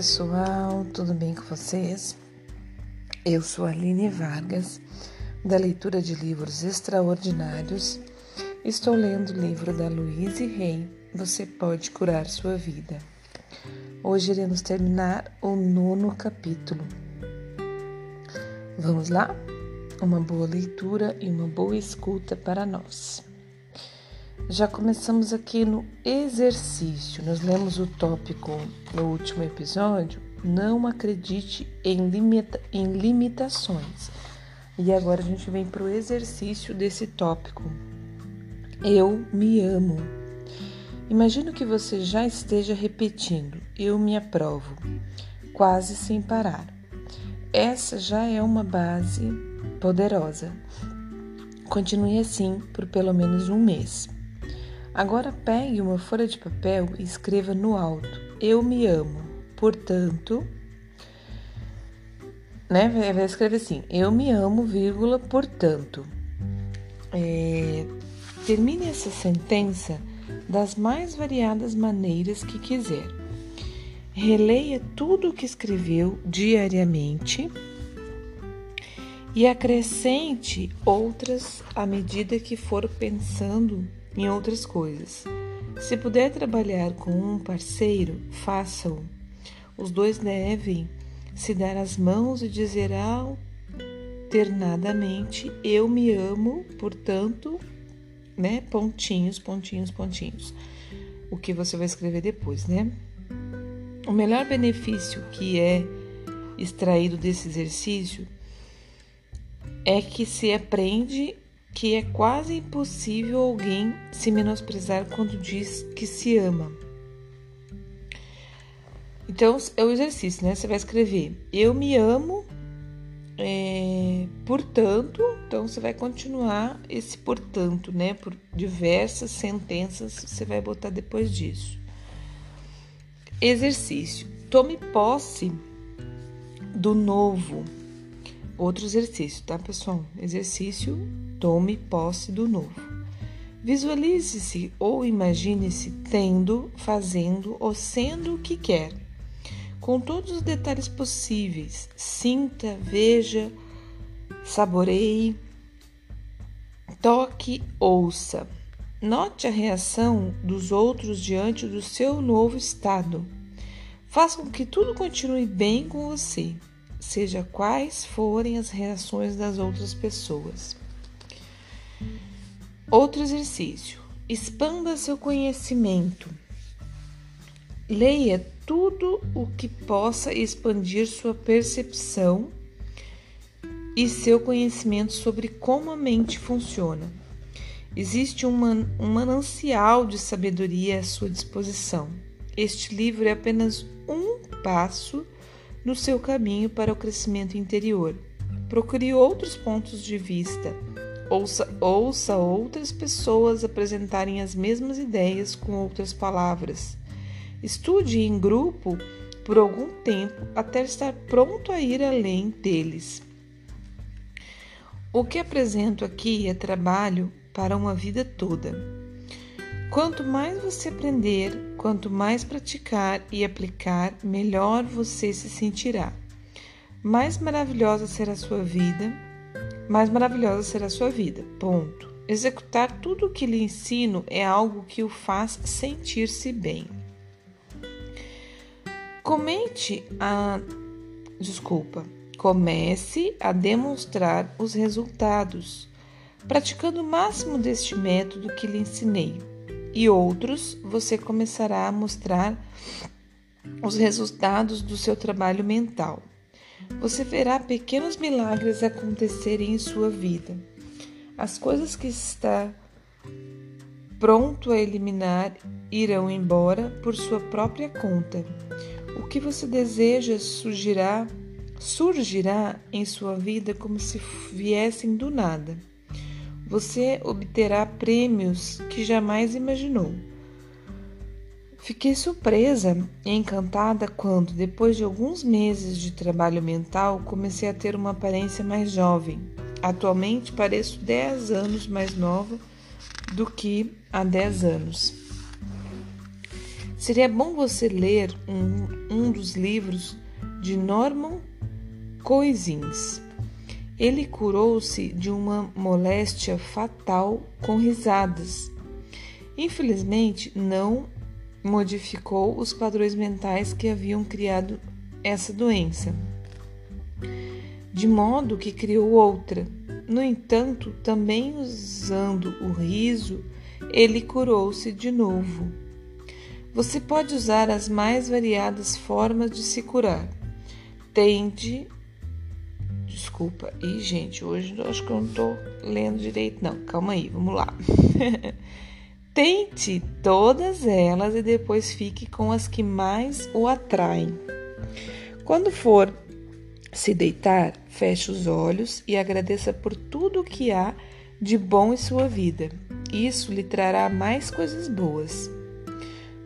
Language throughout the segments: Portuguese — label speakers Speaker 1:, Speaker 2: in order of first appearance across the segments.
Speaker 1: pessoal, tudo bem com vocês? Eu sou Aline Vargas, da leitura de livros extraordinários. Estou lendo o livro da Louise Rey, Você Pode Curar Sua Vida. Hoje iremos terminar o nono capítulo. Vamos lá? Uma boa leitura e uma boa escuta para nós. Já começamos aqui no exercício. Nós lemos o tópico no último episódio. Não acredite em, limita em limitações. E agora a gente vem para o exercício desse tópico. Eu me amo. Imagino que você já esteja repetindo: Eu me aprovo, quase sem parar. Essa já é uma base poderosa. Continue assim por pelo menos um mês. Agora pegue uma folha de papel e escreva no alto: Eu me amo. Portanto, né? Vai escrever assim: Eu me amo, vírgula, portanto. É, termine essa sentença das mais variadas maneiras que quiser. Releia tudo o que escreveu diariamente e acrescente outras à medida que for pensando em outras coisas. Se puder trabalhar com um parceiro, faça-o. Os dois devem se dar as mãos e dizer alternadamente: Eu me amo, portanto, né? Pontinhos, pontinhos, pontinhos. O que você vai escrever depois, né? O melhor benefício que é extraído desse exercício é que se aprende que é quase impossível alguém se menosprezar quando diz que se ama. Então, é o exercício, né? Você vai escrever: Eu me amo, é, portanto. Então, você vai continuar esse portanto, né? Por diversas sentenças você vai botar depois disso. Exercício: Tome posse do novo. Outro exercício, tá, pessoal? Exercício Tome posse do novo. Visualize-se ou imagine-se tendo, fazendo ou sendo o que quer. Com todos os detalhes possíveis. Sinta, veja, saboreie, toque, ouça. Note a reação dos outros diante do seu novo estado. Faça com que tudo continue bem com você, seja quais forem as reações das outras pessoas. Outro exercício: expanda seu conhecimento. Leia tudo o que possa expandir sua percepção e seu conhecimento sobre como a mente funciona. Existe um, man manancial de sabedoria à sua disposição. Este livro é apenas um passo no seu caminho para o crescimento interior. Procure outros pontos de vista Ouça, ouça outras pessoas apresentarem as mesmas ideias com outras palavras. Estude em grupo por algum tempo até estar pronto a ir além deles. O que apresento aqui é trabalho para uma vida toda. Quanto mais você aprender, quanto mais praticar e aplicar, melhor você se sentirá. Mais maravilhosa será a sua vida mais maravilhosa será a sua vida. Ponto. Executar tudo o que lhe ensino é algo que o faz sentir-se bem. Comente a. Desculpa. Comece a demonstrar os resultados, praticando o máximo deste método que lhe ensinei. E outros você começará a mostrar os resultados do seu trabalho mental você verá pequenos milagres acontecerem em sua vida. As coisas que está pronto a eliminar irão embora por sua própria conta. O que você deseja surgirá, surgirá em sua vida como se viessem do nada. Você obterá prêmios que jamais imaginou. Fiquei surpresa e encantada quando, depois de alguns meses de trabalho mental, comecei a ter uma aparência mais jovem. Atualmente pareço 10 anos mais nova do que há 10 anos. Seria bom você ler um, um dos livros de Norman Coisins. Ele curou-se de uma moléstia fatal com risadas. Infelizmente, não modificou os padrões mentais que haviam criado essa doença, de modo que criou outra. No entanto, também usando o riso, ele curou-se de novo. Você pode usar as mais variadas formas de se curar. Tende. Desculpa. E, gente, hoje acho que eu não tô lendo direito, não. Calma aí, vamos lá. Tente todas elas e depois fique com as que mais o atraem. Quando for se deitar, feche os olhos e agradeça por tudo o que há de bom em sua vida. Isso lhe trará mais coisas boas.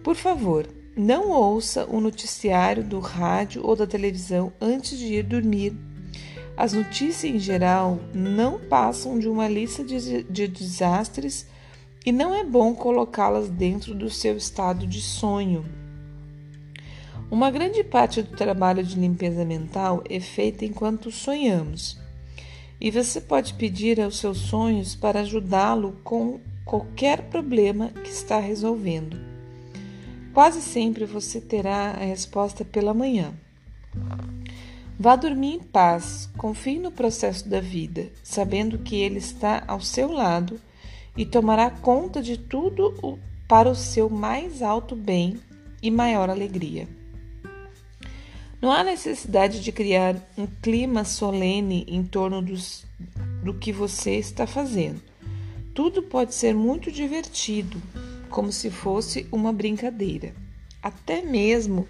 Speaker 1: Por favor, não ouça o noticiário do rádio ou da televisão antes de ir dormir. As notícias em geral não passam de uma lista de, de desastres e não é bom colocá-las dentro do seu estado de sonho. Uma grande parte do trabalho de limpeza mental é feita enquanto sonhamos, e você pode pedir aos seus sonhos para ajudá-lo com qualquer problema que está resolvendo. Quase sempre você terá a resposta pela manhã. Vá dormir em paz, confie no processo da vida, sabendo que ele está ao seu lado e tomará conta de tudo para o seu mais alto bem e maior alegria. Não há necessidade de criar um clima solene em torno dos, do que você está fazendo. Tudo pode ser muito divertido, como se fosse uma brincadeira. Até mesmo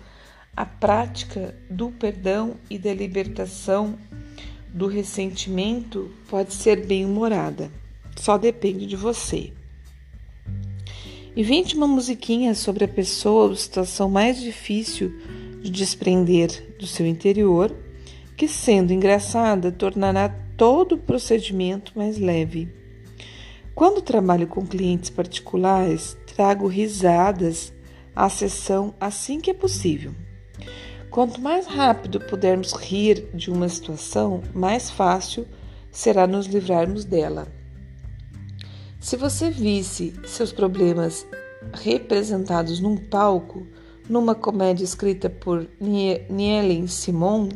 Speaker 1: a prática do perdão e da libertação do ressentimento pode ser bem-humorada. Só depende de você. Invente uma musiquinha sobre a pessoa ou situação mais difícil de desprender do seu interior, que, sendo engraçada, tornará todo o procedimento mais leve. Quando trabalho com clientes particulares, trago risadas à sessão assim que é possível. Quanto mais rápido pudermos rir de uma situação, mais fácil será nos livrarmos dela. Se você visse seus problemas representados num palco, numa comédia escrita por Nielen Simon,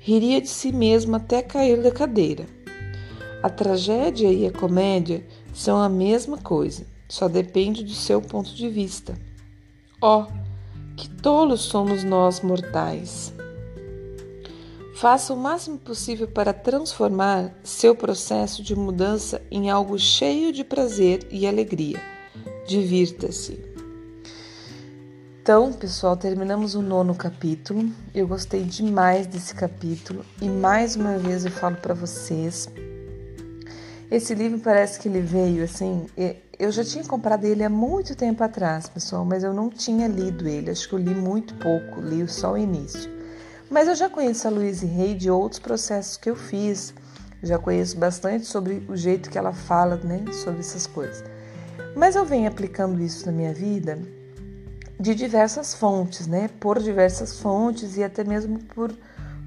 Speaker 1: riria de si mesmo até cair da cadeira. A tragédia e a comédia são a mesma coisa, só depende do seu ponto de vista. Ó, oh, que tolos somos nós mortais! Faça o máximo possível para transformar seu processo de mudança em algo cheio de prazer e alegria. Divirta-se. Então, pessoal, terminamos o nono capítulo. Eu gostei demais desse capítulo e mais uma vez eu falo para vocês esse livro parece que ele veio assim. Eu já tinha comprado ele há muito tempo atrás, pessoal, mas eu não tinha lido ele. Acho que eu li muito pouco, li só o início. Mas eu já conheço a Louise Hay de outros processos que eu fiz. Já conheço bastante sobre o jeito que ela fala, né, sobre essas coisas. Mas eu venho aplicando isso na minha vida de diversas fontes, né, por diversas fontes e até mesmo por,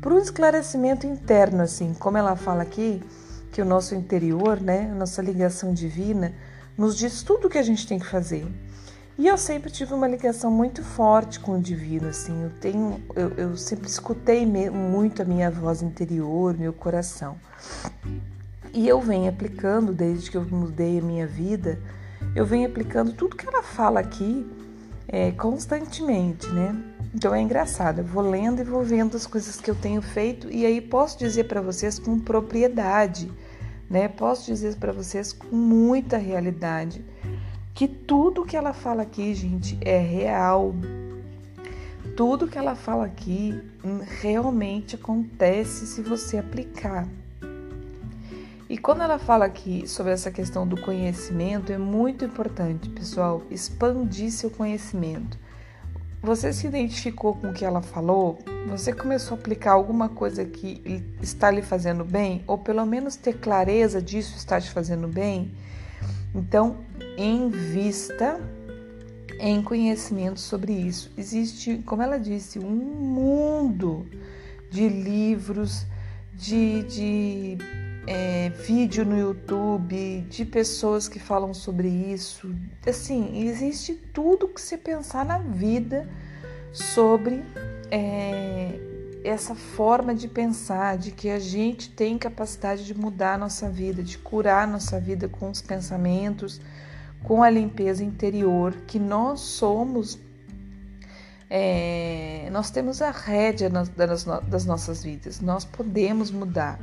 Speaker 1: por um esclarecimento interno, assim, como ela fala aqui que o nosso interior, né, a nossa ligação divina, nos diz tudo o que a gente tem que fazer. E eu sempre tive uma ligação muito forte com o divino, assim, eu tenho, eu, eu sempre escutei muito a minha voz interior, meu coração. E eu venho aplicando, desde que eu mudei a minha vida, eu venho aplicando tudo que ela fala aqui é, constantemente, né? Então é engraçado, eu vou lendo e vou vendo as coisas que eu tenho feito e aí posso dizer para vocês com propriedade, né? Posso dizer para vocês com muita realidade que tudo que ela fala aqui, gente, é real. Tudo que ela fala aqui hum, realmente acontece se você aplicar. E quando ela fala aqui sobre essa questão do conhecimento, é muito importante, pessoal, expandir seu conhecimento. Você se identificou com o que ela falou? Você começou a aplicar alguma coisa que está lhe fazendo bem? Ou pelo menos ter clareza disso está te fazendo bem? Então, invista em conhecimento sobre isso. Existe, como ela disse, um mundo de livros, de, de é, vídeo no YouTube, de pessoas que falam sobre isso. Assim, existe tudo que se pensar na vida sobre é, essa forma de pensar, de que a gente tem capacidade de mudar a nossa vida, de curar a nossa vida com os pensamentos com a limpeza interior, que nós somos, é, nós temos a rédea das, das nossas vidas, nós podemos mudar.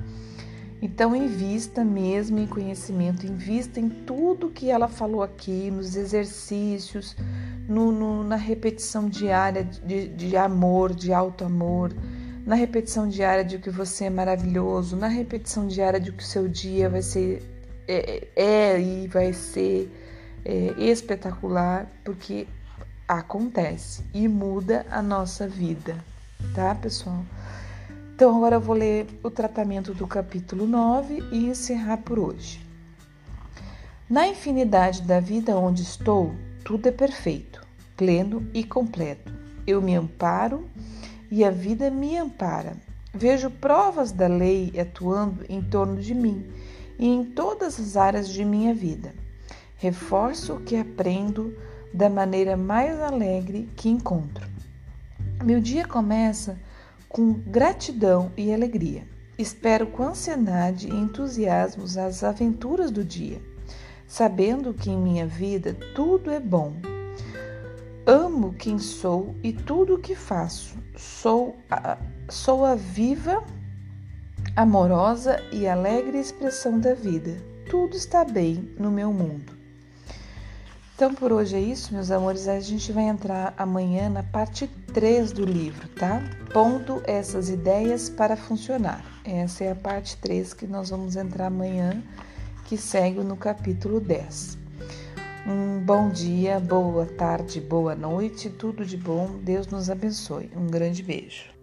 Speaker 1: Então, invista mesmo em conhecimento, invista em tudo que ela falou aqui, nos exercícios, no, no, na repetição diária de, de amor, de alto amor, na repetição diária de que você é maravilhoso, na repetição diária de que o seu dia vai ser, é, é e vai ser é, espetacular porque acontece e muda a nossa vida, tá, pessoal? Então, agora eu vou ler o tratamento do capítulo 9 e encerrar por hoje. Na infinidade da vida onde estou, tudo é perfeito, pleno e completo. Eu me amparo e a vida me ampara. Vejo provas da lei atuando em torno de mim e em todas as áreas de minha vida. Reforço o que aprendo da maneira mais alegre que encontro. Meu dia começa com gratidão e alegria. Espero com ansiedade e entusiasmo as aventuras do dia, sabendo que em minha vida tudo é bom. Amo quem sou e tudo o que faço. Sou a, sou a viva, amorosa e alegre expressão da vida. Tudo está bem no meu mundo. Então por hoje é isso, meus amores. A gente vai entrar amanhã na parte 3 do livro, tá? Pondo essas ideias para funcionar. Essa é a parte 3 que nós vamos entrar amanhã, que segue no capítulo 10. Um bom dia, boa tarde, boa noite, tudo de bom. Deus nos abençoe. Um grande beijo.